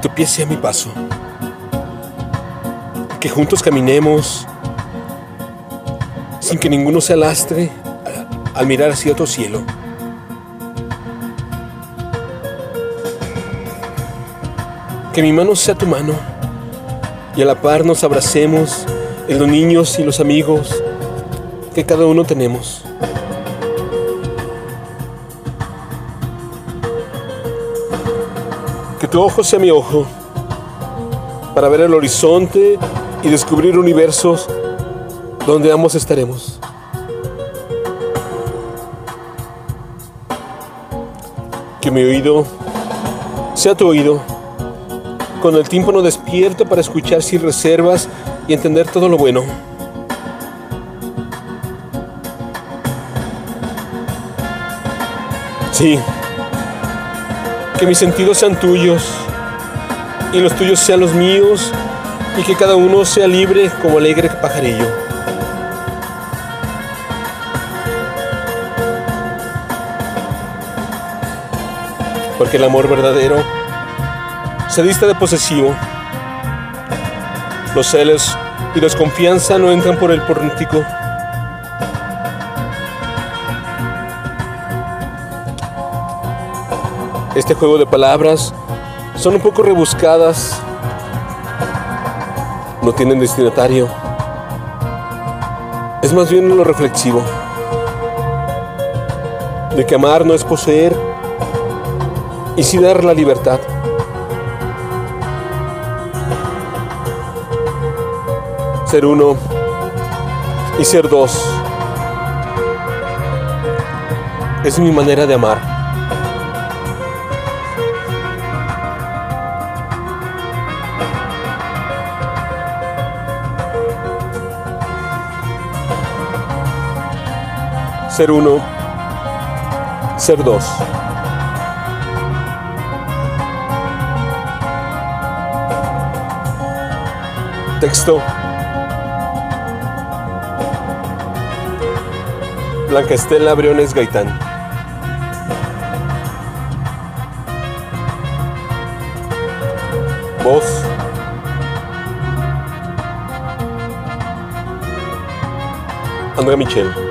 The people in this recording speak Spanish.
tu pie sea mi paso. Que juntos caminemos sin que ninguno se alastre al mirar hacia otro cielo. Que mi mano sea tu mano y a la par nos abracemos en los niños y los amigos que cada uno tenemos. Ojo sea mi ojo para ver el horizonte y descubrir universos donde ambos estaremos. Que mi oído sea tu oído, con el tímpano despierto para escuchar sin reservas y entender todo lo bueno. Sí, que mis sentidos sean tuyos y los tuyos sean los míos y que cada uno sea libre como alegre pajarillo. Porque el amor verdadero se dista de posesivo. Los celos y desconfianza no entran por el pórtico. Este juego de palabras son un poco rebuscadas, no tienen destinatario. Es más bien lo reflexivo de que amar no es poseer y sí dar la libertad. Ser uno y ser dos es mi manera de amar. Ser uno, ser dos. Texto. Blanca Estela Briones Gaitán. Voz. Andrea Michel.